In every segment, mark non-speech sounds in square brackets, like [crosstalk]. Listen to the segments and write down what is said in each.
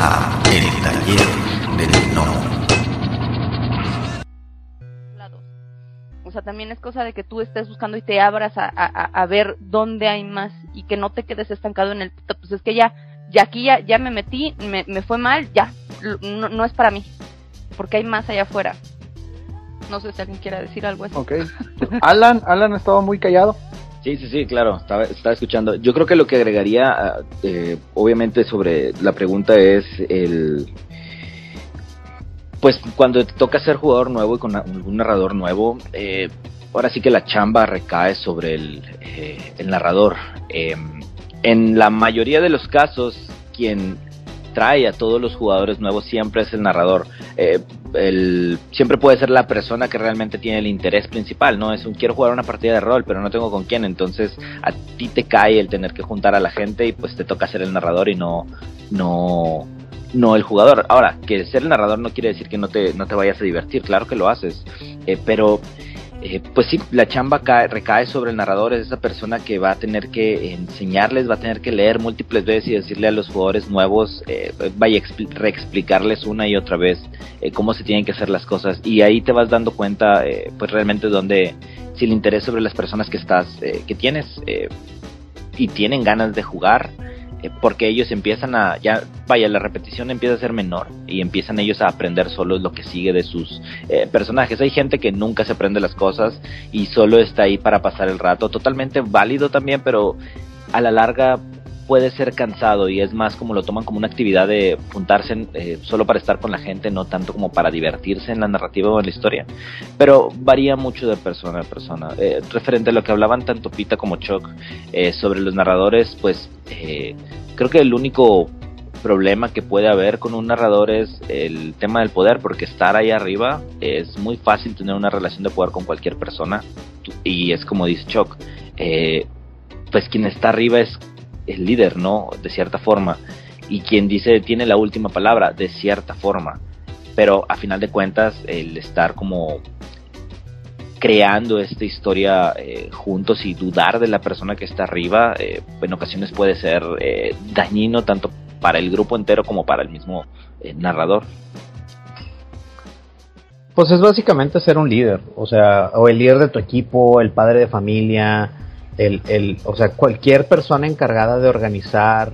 a El Taller del No. O sea, también es cosa de que tú estés buscando y te abras a, a, ver dónde hay más y que no te quedes estancado en el... Pues es que ya, ya aquí ya, ya me metí, me, me fue mal, ya, no, no es para mí, porque hay más allá afuera. No sé si alguien quiera decir algo así. Ok. Alan, Alan ha estado muy callado. Sí, sí, sí, claro, estaba, estaba escuchando. Yo creo que lo que agregaría, ah, eh, obviamente, sobre la pregunta es el. Pues cuando te toca ser jugador nuevo y con un narrador nuevo, eh, ahora sí que la chamba recae sobre el, eh, el narrador. Em, en la mayoría de los casos, quien trae a todos los jugadores nuevos siempre es el narrador. Eh, el, siempre puede ser la persona que realmente tiene el interés principal, ¿no? Es un quiero jugar una partida de rol, pero no tengo con quién, entonces a ti te cae el tener que juntar a la gente y pues te toca ser el narrador y no, no, no el jugador. Ahora, que ser el narrador no quiere decir que no te, no te vayas a divertir, claro que lo haces, eh, pero eh, pues sí, la chamba recae sobre el narrador, es esa persona que va a tener que enseñarles, va a tener que leer múltiples veces y decirle a los jugadores nuevos, eh, vaya a reexplicarles una y otra vez eh, cómo se tienen que hacer las cosas. Y ahí te vas dando cuenta pues realmente donde si el interés sobre las personas que estás, que tienes y tienen ganas de jugar, eh, porque ellos empiezan a, ya, vaya, la repetición empieza a ser menor y empiezan ellos a aprender solo lo que sigue de sus eh, personajes. Hay gente que nunca se aprende las cosas y solo está ahí para pasar el rato, totalmente válido también, pero a la larga puede ser cansado y es más como lo toman como una actividad de juntarse eh, solo para estar con la gente, no tanto como para divertirse en la narrativa o en la historia. Pero varía mucho de persona a persona. Eh, referente a lo que hablaban tanto Pita como Chuck eh, sobre los narradores, pues creo que el único problema que puede haber con un narrador es el tema del poder, porque estar ahí arriba es muy fácil tener una relación de poder con cualquier persona y es como dice Chuck. pues quien está arriba es el líder, ¿no? De cierta forma. Y quien dice tiene la última palabra, de cierta forma. Pero a final de cuentas, el estar como creando esta historia eh, juntos y dudar de la persona que está arriba, eh, en ocasiones puede ser eh, dañino tanto para el grupo entero como para el mismo narrador. Pues es básicamente ser un líder, o sea, o el líder de tu equipo, el padre de familia, el, el, o sea, cualquier persona encargada de organizar,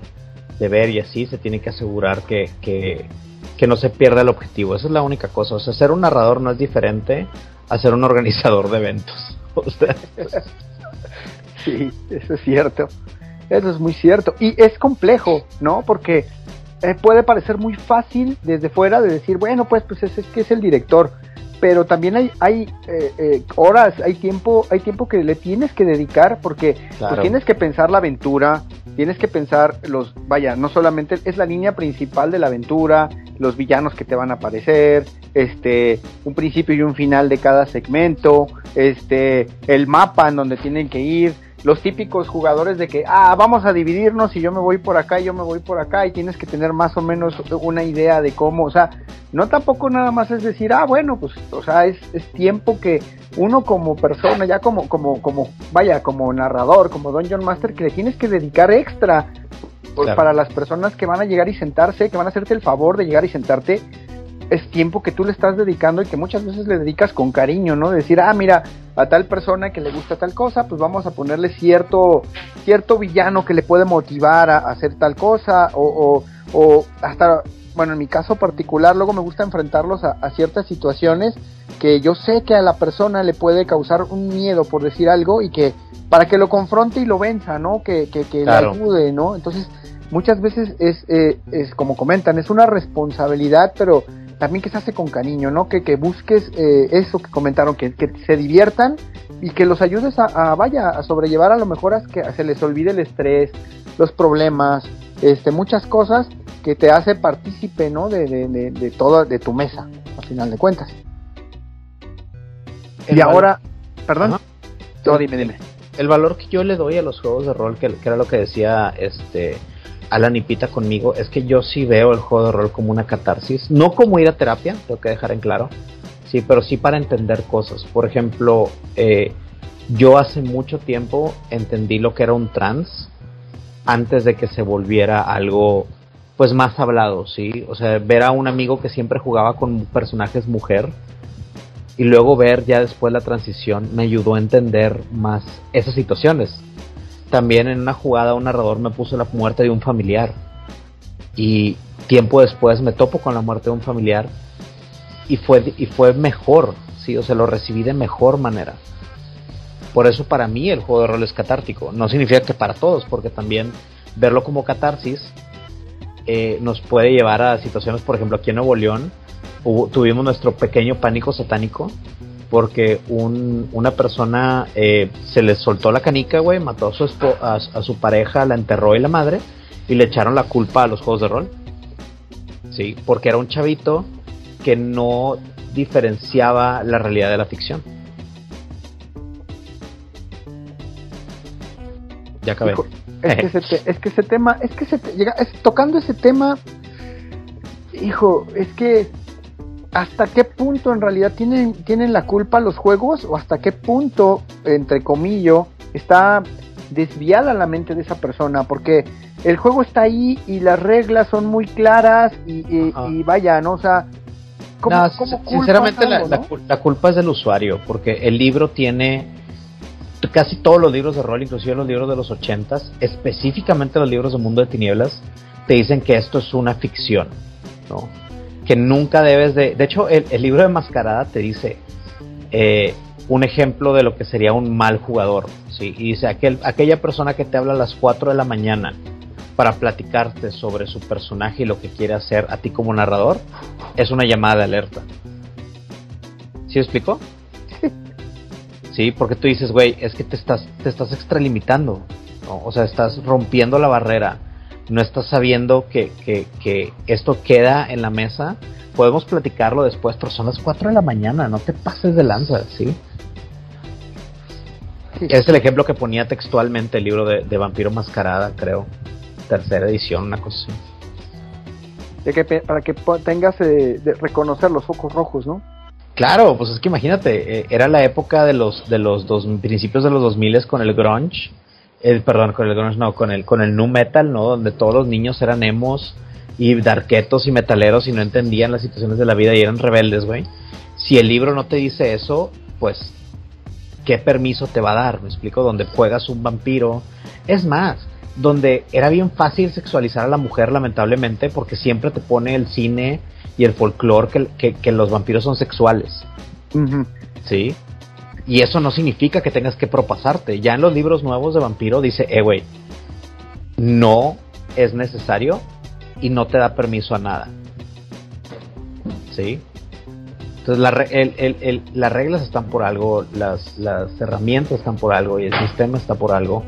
de ver y así, se tiene que asegurar que, que, no se pierda el objetivo. Esa es la única cosa. O sea, ser un narrador no es diferente a ser un organizador de eventos. [laughs] sí, eso es cierto. Eso es muy cierto. Y es complejo, ¿no? Porque eh, puede parecer muy fácil desde fuera de decir, bueno, pues, pues es, es que es el director pero también hay, hay eh, eh, horas, hay tiempo, hay tiempo que le tienes que dedicar porque pues, tienes que pensar la aventura, tienes que pensar los, vaya, no solamente es la línea principal de la aventura, los villanos que te van a aparecer, este, un principio y un final de cada segmento, este, el mapa en donde tienen que ir, los típicos jugadores de que, ah, vamos a dividirnos y yo me voy por acá y yo me voy por acá y tienes que tener más o menos una idea de cómo, o sea, no tampoco nada más es decir, ah, bueno, pues, o sea, es, es tiempo que uno como persona, ya como, como, como, vaya, como narrador, como Dungeon Master, que le tienes que dedicar extra pues, para las personas que van a llegar y sentarse, que van a hacerte el favor de llegar y sentarte es tiempo que tú le estás dedicando y que muchas veces le dedicas con cariño, ¿no? decir, ah, mira, a tal persona que le gusta tal cosa, pues vamos a ponerle cierto, cierto villano que le puede motivar a, hacer tal cosa, o, o, hasta, bueno, en mi caso particular, luego me gusta enfrentarlos a, ciertas situaciones que yo sé que a la persona le puede causar un miedo por decir algo y que para que lo confronte y lo venza, ¿no? Que, que, que le ayude, ¿no? Entonces, muchas veces es, eh, es como comentan, es una responsabilidad, pero también que se hace con cariño, ¿no? Que, que busques eh, eso que comentaron, que, que, se diviertan y que los ayudes a, vaya, a sobrellevar a lo mejor a que se les olvide el estrés, los problemas, este, muchas cosas que te hace partícipe, ¿no? De, de, de, de todo, de tu mesa, al final de cuentas. y ahora, perdón, no, dime, dime. El valor que yo le doy a los juegos de rol, que, que era lo que decía este Alan y Pita conmigo es que yo sí veo el juego de rol como una catarsis, no como ir a terapia, tengo que dejar en claro, sí, pero sí para entender cosas. Por ejemplo, eh, yo hace mucho tiempo entendí lo que era un trans antes de que se volviera algo pues más hablado, ¿sí? O sea, ver a un amigo que siempre jugaba con personajes mujer y luego ver ya después la transición me ayudó a entender más esas situaciones. También en una jugada un narrador me puso la muerte de un familiar y tiempo después me topo con la muerte de un familiar y fue y fue mejor, sí, o sea, lo recibí de mejor manera. Por eso para mí el juego de rol es catártico. No significa que para todos, porque también verlo como catarsis eh, nos puede llevar a situaciones, por ejemplo, aquí en Nuevo León tuvimos nuestro pequeño pánico satánico porque un, una persona eh, se le soltó la canica, güey, mató a su, a, a su pareja, la enterró y la madre, y le echaron la culpa a los juegos de rol. Sí, porque era un chavito que no diferenciaba la realidad de la ficción. Ya acabé. es, que ese es que ese tema, es que se llega, tocando ese tema, hijo, es que hasta qué punto en realidad tienen, tienen la culpa los juegos o hasta qué punto, entre comillas, está desviada la mente de esa persona, porque el juego está ahí y las reglas son muy claras y, vaya, ¿no? O sea, ¿cómo, sinceramente la, la, culpa es del usuario, porque el libro tiene casi todos los libros de rol, inclusive los libros de los ochentas, específicamente los libros de Mundo de Tinieblas, te dicen que esto es una ficción, ¿no? Que nunca debes de... De hecho, el, libro de Mascarada te dice eh, un ejemplo de lo que sería un mal jugador, ¿sí? Y dice, aquel, aquella persona que te habla a las 4 de la mañana para platicarte sobre su personaje y lo que quiere hacer a ti como narrador, es una llamada de alerta. ¿Sí explicó? [laughs] Sí, porque tú dices, güey, es que te estás, te estás extralimitando. O sea, estás rompiendo la barrera. No estás sabiendo que, que, esto queda en la mesa. Podemos platicarlo después, pero son las 4 de la mañana. No te pases de lanza, ¿sí? Es el ejemplo que ponía textualmente el libro de, Vampiro Mascarada, creo. Tercera edición, una cosa así. De que, para que tengas eh, de reconocer los focos rojos, ¿no? Claro, pues es que imagínate, eh, era la época de los de los dos, principios de los 2000 con el grunge, el perdón, con el grunge no, con el con el nu metal, ¿no? Donde todos los niños eran emos y darquetos y metaleros y no entendían las situaciones de la vida y eran rebeldes, güey. Si el libro no te dice eso, pues ¿qué permiso te va a dar? Me explico, donde juegas un vampiro. Es más, donde era bien fácil sexualizar a la mujer, lamentablemente, porque siempre te pone el cine y el folclore que, que, los vampiros son sexuales. ¿Sí? Y eso no significa que tengas que propasarte. Ya en los libros nuevos de vampiro dice, eh, güey, no es necesario y no te da permiso a nada. ¿Sí? Entonces las reglas están por algo, las, las, herramientas están por algo y el sistema está por algo.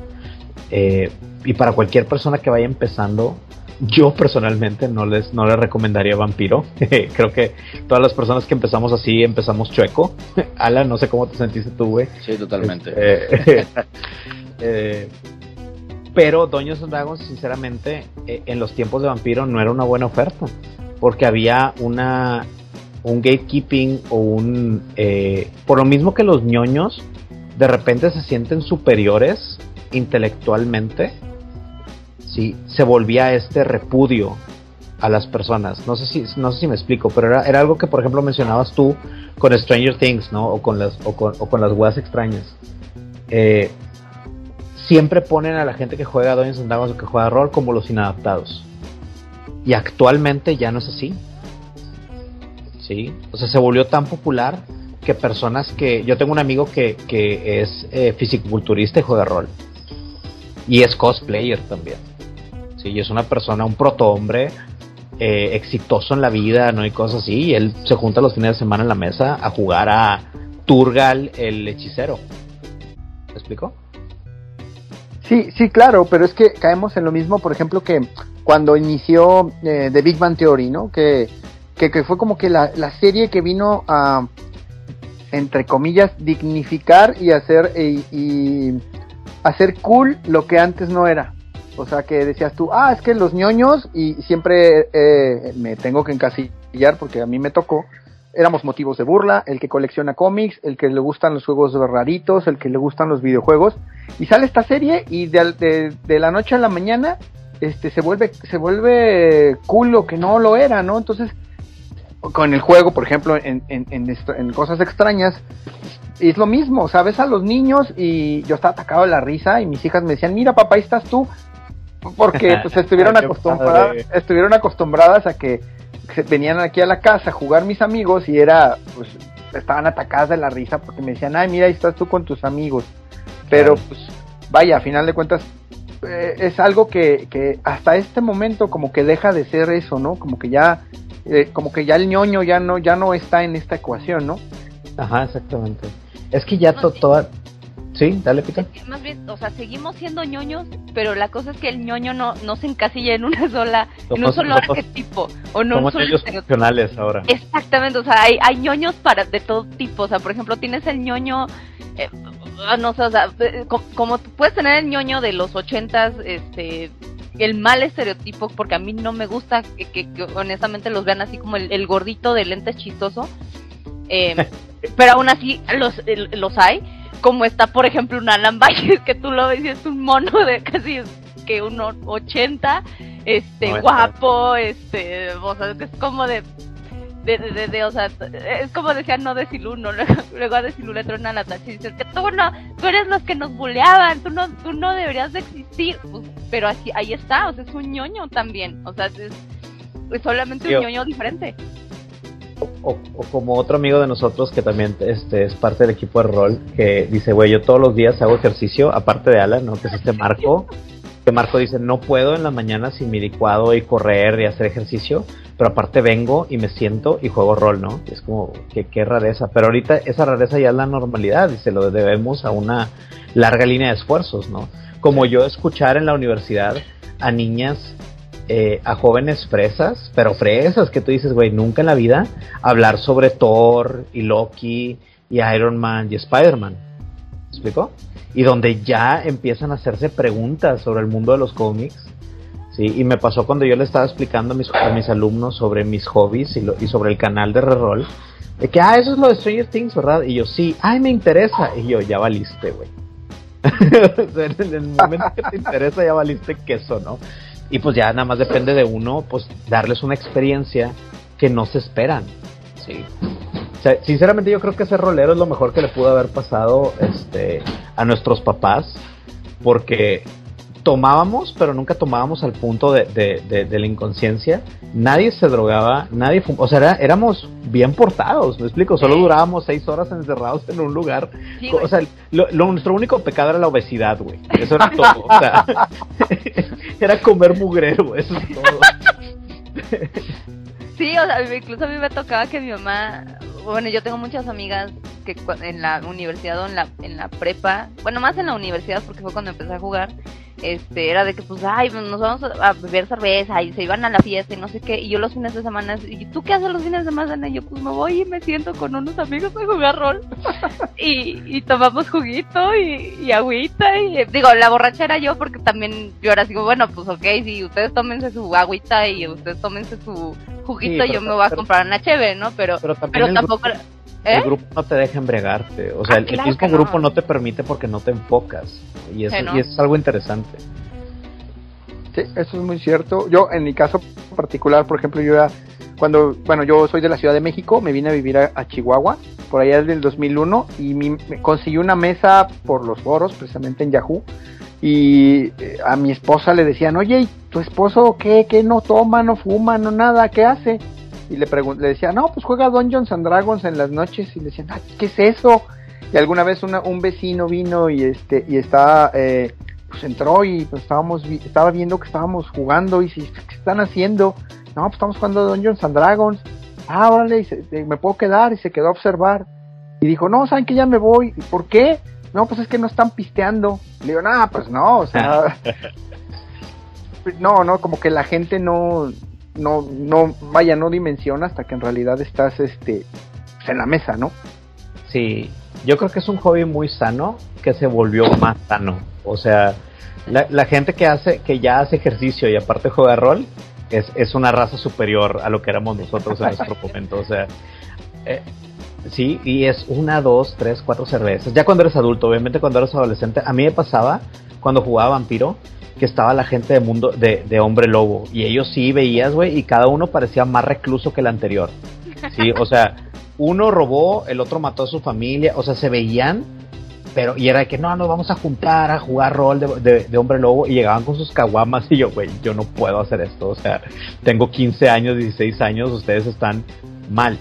Eh, y para cualquier persona que vaya empezando, yo personalmente no les, no les recomendaría Vampiro. [laughs] Creo que todas las personas que empezamos así empezamos chueco. [laughs] Alan, no sé cómo te sentiste tú, güey. Sí, totalmente. Este, [laughs] eh, pero Doños Dragons, sinceramente, eh, en los tiempos de Vampiro no era una buena oferta. Porque había una un gatekeeping o un... Eh, por lo mismo que los ñoños de repente se sienten superiores intelectualmente se volvía este repudio a las personas. No sé si, no sé si me explico, pero era, era algo que, por ejemplo, mencionabas tú con Stranger Things, ¿no? O con las, o con, o con las weas extrañas. Eh, siempre ponen a la gente que juega Dungeons Dragons o que juega rol como los inadaptados. Y actualmente ya no es así. ¿Sí? O sea, se volvió tan popular que personas que... Yo tengo un amigo que, que es eh, fisiculturista y juega rol. Y es cosplayer también y es una persona, un protohombre eh, exitoso en la vida, no hay cosas así, y él se junta los fines de semana en la mesa a jugar a Turgal el hechicero. ¿Me explico? Sí, sí, claro, pero es que caemos en lo mismo, por ejemplo, que cuando inició eh, The Big Bang Theory, ¿no? Que, que, fue como que la, la, serie que vino a, entre comillas, dignificar y hacer, y, y hacer cool lo que antes no era. O sea, que decías tú, ah, es que los ñoños, y siempre eh, me tengo que encasillar porque a mí me tocó, éramos motivos de burla, el que colecciona cómics, el que le gustan los juegos raritos, el que le gustan los videojuegos, y sale esta serie y de, de, la noche a la mañana este se vuelve se vuelve cool lo que no lo era, ¿no? Entonces con el juego, por ejemplo, en, cosas extrañas, es lo mismo, ¿sabes? A los niños y yo estaba atacado de la risa y mis hijas me decían, mira papá, ahí estás tú, porque pues [laughs] estuvieron acostumbradas, estuvieron acostumbradas a que se- venían aquí a la casa a jugar mis amigos y era, pues, estaban atacadas de la risa porque me decían, ay, mira, ahí estás tú con tus amigos. Pero, Claro. pues, vaya, a final de cuentas, eh, es algo que, que hasta este momento como que deja de ser eso, ¿no? Como que ya, eh, como que ya el ñoño ya no, ya no está en esta ecuación, ¿no? Ajá, exactamente. Es que ya to- toda... Sí, dale, Pita. Es que más bien, o sea, seguimos siendo ñoños, pero la cosa es que el ñoño no, no se encasilla en una sola, en un solo somos- arquetipo, o no un solo funcionales ahora. Exactamente, o sea, hay, hay ñoños para de todo tipo, o sea, por ejemplo, tienes el ñoño, eh, ah, no sé, o sea, eh, co- como puedes tener el ñoño de los ochentas, este, el mal estereotipo, porque a mí no me gusta que, que- que honestamente los vean así como el, el gordito de lentes chistoso, eh, [laughs] pero aún así los, los hay, como está, por ejemplo, un Alan Valles, [laughs] que tú lo ves y es un mono de casi que uno 80, este, No, guapo, este, o sea, que es como de de, de, de- de, o sea, es como decía no decir uno, [laughs] luego, luego a decir le trona la tacha y dice que tú no, tú eres los que nos buleaban, tú no, tú no deberías de existir, Pues, pero así, ahí está, o sea, es un ñoño también, o sea, es, es solamente Yo- un ñoño diferente. O, o como otro amigo de nosotros que también este, es parte del equipo de rol, que dice, güey, yo todos los días hago ejercicio, aparte de Alan, ¿no? Que es este Marco. Que Marco dice, no puedo en la mañana sin mi licuado y correr y hacer ejercicio, pero aparte vengo y me siento y juego rol, ¿no? Es como, que qué rareza. Pero ahorita esa rareza ya es la normalidad y se lo debemos a una larga línea de esfuerzos, ¿no? Como yo escuchar en la universidad a niñas eh, a jóvenes fresas, pero fresas que tú dices, güey, nunca en la vida hablar sobre Thor y Loki y Iron Man y Spider-Man. ¿Me explico? Y donde ya empiezan a hacerse preguntas sobre el mundo de los cómics. Sí, y me pasó cuando yo le estaba explicando a mis, alumnos sobre mis hobbies y, lo- y sobre el canal de reroll. De que, ah, eso es lo de Stranger Things, ¿verdad? Y yo, sí, ay, me interesa. Y yo, ya valiste, güey. [laughs] En el momento que te interesa, ya valiste queso, ¿no? Y pues ya nada más depende de uno, pues darles una experiencia que no se esperan. Sí. O sea, sinceramente yo creo que ser rolero es lo mejor que le pudo haber pasado este, a nuestros papás, porque tomábamos, pero nunca tomábamos al punto de, de- de- de la inconsciencia. Nadie se drogaba, nadie O sea, era- éramos bien portados, me explico. Solo durábamos seis horas encerrados en un lugar Sí, o sea, lo- lo- nuestro único pecado era la obesidad, güey. Eso era todo. O sea, [laughs] era comer mugrero, eso es todo. [laughs] Sí, o sea, incluso a mí me tocaba que mi mamá, bueno, yo tengo muchas amigas que en la universidad o en la, en la prepa, bueno, más en la universidad porque fue cuando empecé a jugar, este, era de que pues, ay, pues, nos vamos a beber cerveza y se iban a la fiesta y no sé qué, y yo los fines de semana, ¿y tú qué haces los fines de semana? Y yo pues me voy y me siento con unos amigos a jugar rol [laughs] y, y tomamos juguito y, y agüita y digo, la borracha era yo porque también yo así, como, bueno, pues ok, si ustedes tómense su agüita y ustedes tómense su juguito, Sí, yo me voy a comprar una cheve, ¿no? Pero, Pero tampoco... grupo, ¿Eh? el grupo no te deja embregarte. O sea, Ah, el, mismo no. grupo no te permite porque no te enfocas. Y eso, Sí, ¿no? y eso es algo interesante. Sí, eso es muy cierto. Yo, en mi caso particular, por ejemplo, yo era, cuando, bueno, yo soy de la Ciudad de México, me vine a vivir a, a Chihuahua, por allá desde el 2001, y mi- me conseguí una mesa por los foros, precisamente en Yahoo, y eh, a mi esposa le decían, oye, ¿y tu esposo qué? ¿Qué no toma, no fuma, no nada? ¿Qué hace? Y le, le decía, no, pues juega Dungeons and Dragons en las noches, y le decían, "Ay, ¿qué es eso? Y alguna vez una, un vecino vino y este y estaba eh, pues entró y pues estábamos estaba viendo que estábamos jugando y si qué están haciendo no pues estamos jugando Dungeons and Dragons ah vale y se- eh, me puedo quedar y se quedó a observar. Y dijo no saben que ya me voy ¿Y por qué no pues es que no están pisteando le digo no pues no o sea [laughs] no no como que la gente no no no vaya no dimensiona hasta que en realidad estás este pues, en la mesa no Sí, yo creo que es un hobby muy sano que se volvió más sano. O sea, la, la gente que hace, que ya hace ejercicio y aparte juega rol, es, es una raza superior a lo que éramos nosotros en nuestro [laughs] momento. O sea, eh, sí, y es una, dos, tres, cuatro cervezas. Ya cuando eres adulto, obviamente cuando eres adolescente, a mí me pasaba cuando jugaba vampiro que estaba la gente de mundo de, de hombre lobo y ellos sí veías, güey, y cada uno parecía más recluso que el anterior. Sí, o sea, uno robó, el otro mató a su familia, o sea, se veían, pero y era de que no, nos vamos a juntar a jugar rol de, de- de hombre lobo y llegaban con sus caguamas y yo, güey, yo no puedo hacer esto, o sea, tengo 15 años, 16 años, ustedes están mal.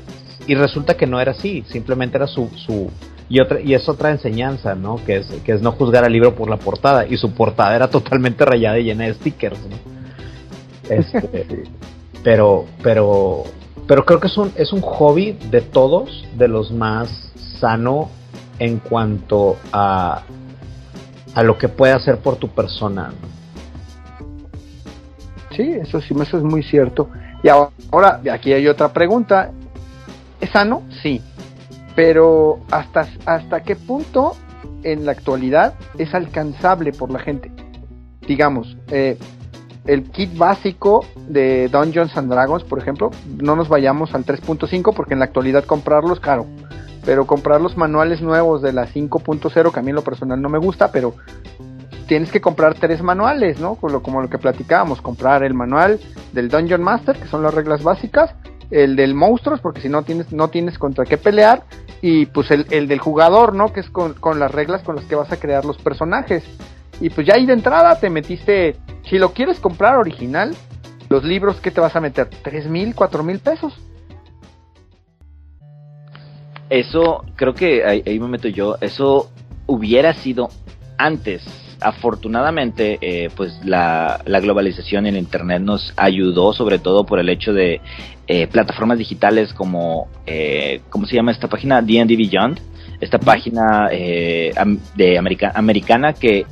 Y resulta que no era así, simplemente era su, su y otra y es otra enseñanza, ¿no? Que es que es no juzgar al libro por la portada y su portada era totalmente rayada y llena de stickers, ¿no? Este, [laughs] pero pero pero creo que es un es un hobby de todos de los más sano en cuanto a a lo que puede hacer por tu persona. ¿no? Sí, eso sí, eso es muy cierto. Y ahora, ahora, aquí hay otra pregunta. ¿Es sano? Sí. Pero ¿hasta, hasta qué punto en la actualidad es alcanzable por la gente? Digamos, eh, el kit básico de Dungeons Dragons, por ejemplo, no nos vayamos al 3.5 porque en la actualidad comprarlo es caro. Pero comprar los manuales nuevos de la 5.0, que a mí en lo personal no me gusta, pero tienes que comprar tres manuales, ¿no? Como lo, como lo que platicábamos, comprar el manual del Dungeon Master, que son las reglas básicas, el del monstruos, porque si no tienes, no tienes contra qué pelear, y pues el, el del jugador, ¿no? Que es con, con las reglas con las que vas a crear los personajes. Y pues ya ahí de entrada te metiste, si lo quieres comprar original, los libros que te vas a meter, tres mil, cuatro mil pesos. Eso, creo que ahí, ahí me meto yo, eso hubiera sido antes. Afortunadamente, eh, pues la, la globalización en Internet nos ayudó, sobre todo por el hecho de eh, plataformas digitales como, eh, ¿cómo se llama esta página? D&D Beyond, esta página eh, de america- americana que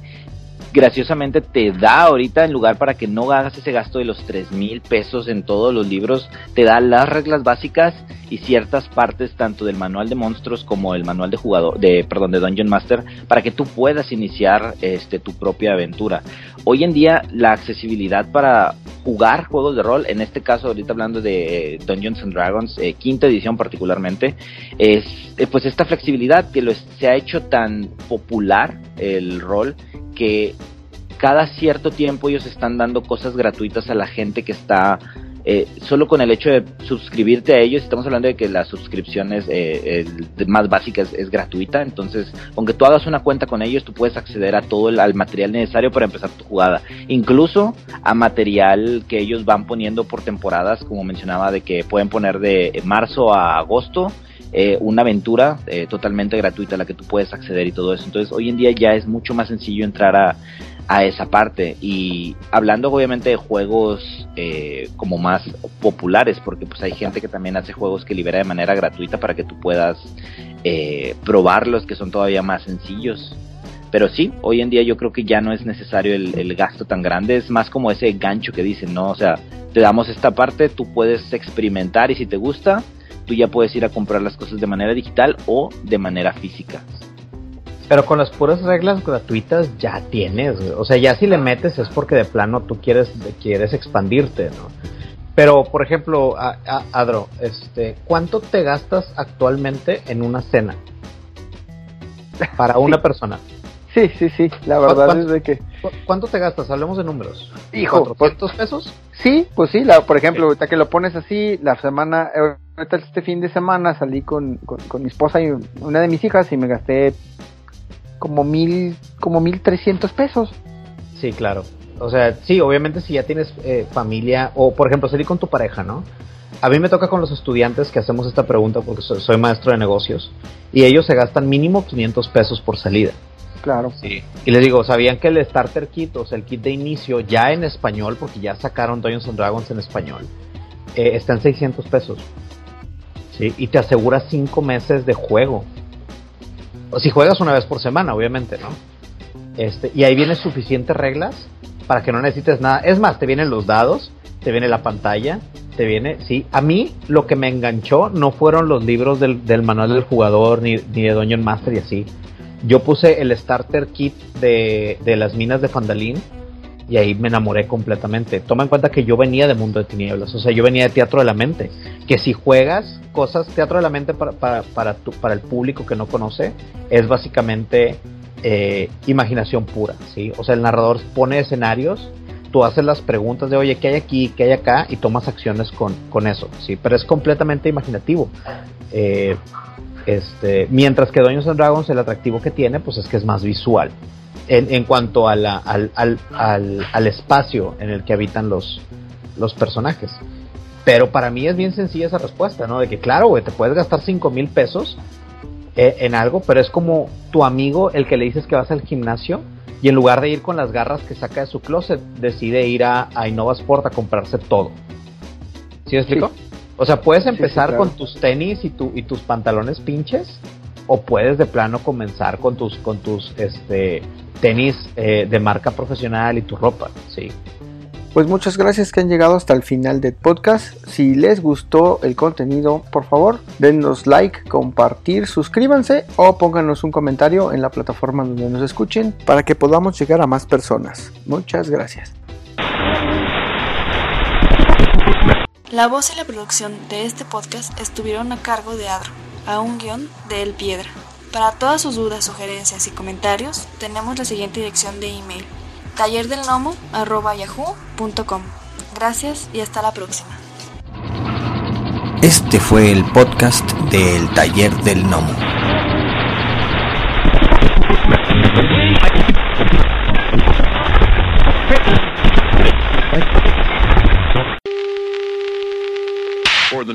graciosamente te da ahorita en lugar para que no hagas ese gasto de los tres mil pesos en todos los libros, te da las reglas básicas y ciertas partes tanto del manual de monstruos como el manual de jugador, de perdón, de Dungeon Master para que tú puedas iniciar este tu propia aventura. Hoy en día la accesibilidad para jugar juegos de rol, en este caso ahorita hablando de eh, Dungeons and Dragons, eh, quinta edición particularmente, es eh, pues esta flexibilidad que lo se ha hecho tan popular el rol que cada cierto tiempo ellos están dando cosas gratuitas a la gente que está eh, solo con el hecho de suscribirte a ellos, estamos hablando de que la suscripción es, eh, el más básica es, gratuita, entonces aunque tú hagas una cuenta con ellos, tú puedes acceder a todo el al material necesario para empezar tu jugada, incluso a material que ellos van poniendo por temporadas, como mencionaba, de que pueden poner de marzo a agosto, eh, una aventura eh, totalmente gratuita a la que tú puedes acceder y todo eso. Entonces hoy en día ya es mucho más sencillo entrar a, a esa parte y hablando obviamente de juegos eh, como más populares porque pues hay gente que también hace juegos que libera de manera gratuita para que tú puedas eh, probarlos que son todavía más sencillos pero sí, hoy en día yo creo que ya no es necesario el, el gasto tan grande, es más como ese gancho que dicen, ¿no? O sea, te damos esta parte, tú puedes experimentar y si te gusta, tú ya puedes ir a comprar las cosas de manera digital o de manera física. Pero con las puras reglas gratuitas ya tienes, o sea, ya si le metes es porque de plano tú quieres quieres expandirte, ¿no? Pero por ejemplo, a- a- Adro, este, ¿cuánto te gastas actualmente en una cena para una persona? Sí, sí, sí, la verdad es de que... ¿Cu- ¿Cuánto te gastas? Hablemos de números. Hijo, ¿400 pesos? Sí, pues sí, la, por ejemplo, ahorita que lo pones así, la semana, eh, este fin de semana salí con, con, con mi esposa y una de mis hijas y me gasté como mil, como mil trescientos pesos. Sí, claro. O sea, sí, obviamente si ya tienes eh, familia o por ejemplo salir con tu pareja, ¿no? A mí me toca con los estudiantes que hacemos esta pregunta porque soy, soy maestro de negocios y ellos se gastan mínimo 500 pesos por salida. Claro. Sí. Y les digo, ¿sabían que el Starter Kit, o sea, el kit de inicio ya en español, porque ya sacaron Dungeons and Dragons en español, eh, está en 600 pesos? Sí, y te asegura 5 meses de juego. O si juegas una vez por semana, obviamente, ¿no? Este, y ahí vienen suficientes reglas para que no necesites nada. Es más, te vienen los dados, te viene la pantalla, te viene, sí. A mí lo que me enganchó no fueron los libros del, del manual del jugador ni, ni de Dungeon Master y así. Yo puse el starter kit de, de las minas de Fandalín y ahí me enamoré completamente. Toma en cuenta que yo venía de Mundo de Tinieblas, o sea, yo venía de Teatro de la Mente. Que si juegas cosas, Teatro de la Mente para, para, para, tu- para el público que no conoce, es básicamente eh, imaginación pura, ¿sí? O sea, el narrador pone escenarios, tú haces las preguntas de, oye, ¿qué hay aquí? ¿Qué hay acá? Y tomas acciones con, con eso, ¿sí? Pero es completamente imaginativo. Eh, este, mientras que Dungeons and Dragons, el atractivo que tiene, pues es que es más visual. En, en cuanto a la, al, al, al, al, espacio en el que habitan los, los personajes. Pero para mí es bien sencilla esa respuesta, ¿no? De que, claro, güey, te puedes gastar 5 mil pesos eh, en algo, pero es como tu amigo el que le dices que vas al gimnasio y en lugar de ir con las garras que saca de su closet, decide ir a, a Innovasport a comprarse todo. ¿Sí me explico? Sí. O sea, puedes empezar sí, sí, claro. con tus tenis y, tu, y tus pantalones pinches, o puedes de plano comenzar con tus, con tus este, tenis eh, de marca profesional y tu ropa, sí. Pues muchas gracias que han llegado hasta el final del podcast. Si les gustó el contenido, por favor, denos like, compartir, suscríbanse o pónganos un comentario en la plataforma donde nos escuchen para que podamos llegar a más personas. Muchas gracias. La voz y la producción de este podcast estuvieron a cargo de Adro, a un guion de El Piedra. Para todas sus dudas, sugerencias y comentarios, tenemos la siguiente dirección de email tallerdelnomo.yahoo.com. Gracias y hasta la próxima. Este fue el podcast del Taller del Gnomo.